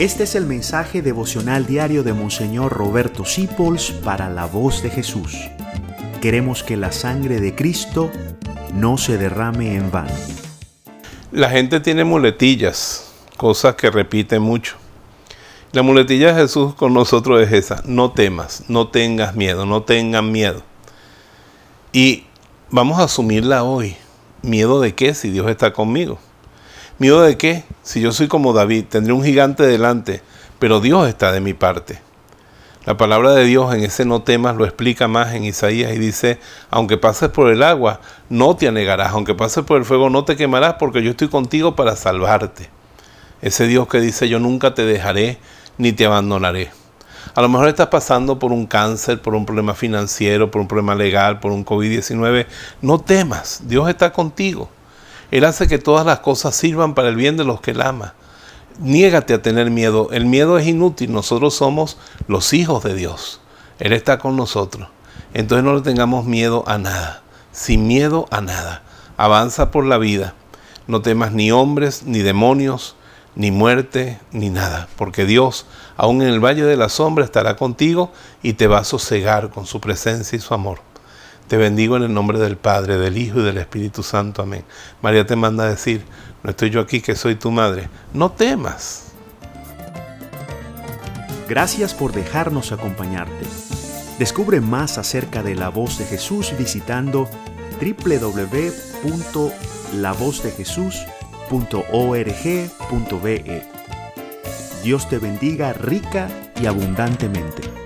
Este es el mensaje devocional diario de Monseñor Roberto Sipols para la voz de Jesús. Queremos que la sangre de Cristo no se derrame en vano. La gente tiene muletillas, cosas que repite mucho. La muletilla de Jesús con nosotros es esa, no temas, no tengas miedo, no tengan miedo. Y vamos a asumirla hoy. ¿Miedo de qué si Dios está conmigo? ¿Miedo de qué? Si yo soy como David, tendré un gigante delante, pero Dios está de mi parte. La palabra de Dios en ese no temas lo explica más en Isaías y dice, aunque pases por el agua, no te anegarás, aunque pases por el fuego, no te quemarás, porque yo estoy contigo para salvarte. Ese Dios que dice, yo nunca te dejaré ni te abandonaré. A lo mejor estás pasando por un cáncer, por un problema financiero, por un problema legal, por un COVID-19. No temas, Dios está contigo. Él hace que todas las cosas sirvan para el bien de los que Él ama. Niégate a tener miedo. El miedo es inútil. Nosotros somos los hijos de Dios. Él está con nosotros. Entonces no le tengamos miedo a nada. Sin miedo a nada. Avanza por la vida. No temas ni hombres, ni demonios, ni muerte, ni nada. Porque Dios, aún en el valle de la sombra, estará contigo y te va a sosegar con su presencia y su amor. Te bendigo en el nombre del Padre, del Hijo y del Espíritu Santo. Amén. María te manda a decir, no estoy yo aquí que soy tu madre. No temas. Gracias por dejarnos acompañarte. Descubre más acerca de la voz de Jesús visitando www.lavozdejesús.org.be. Dios te bendiga rica y abundantemente.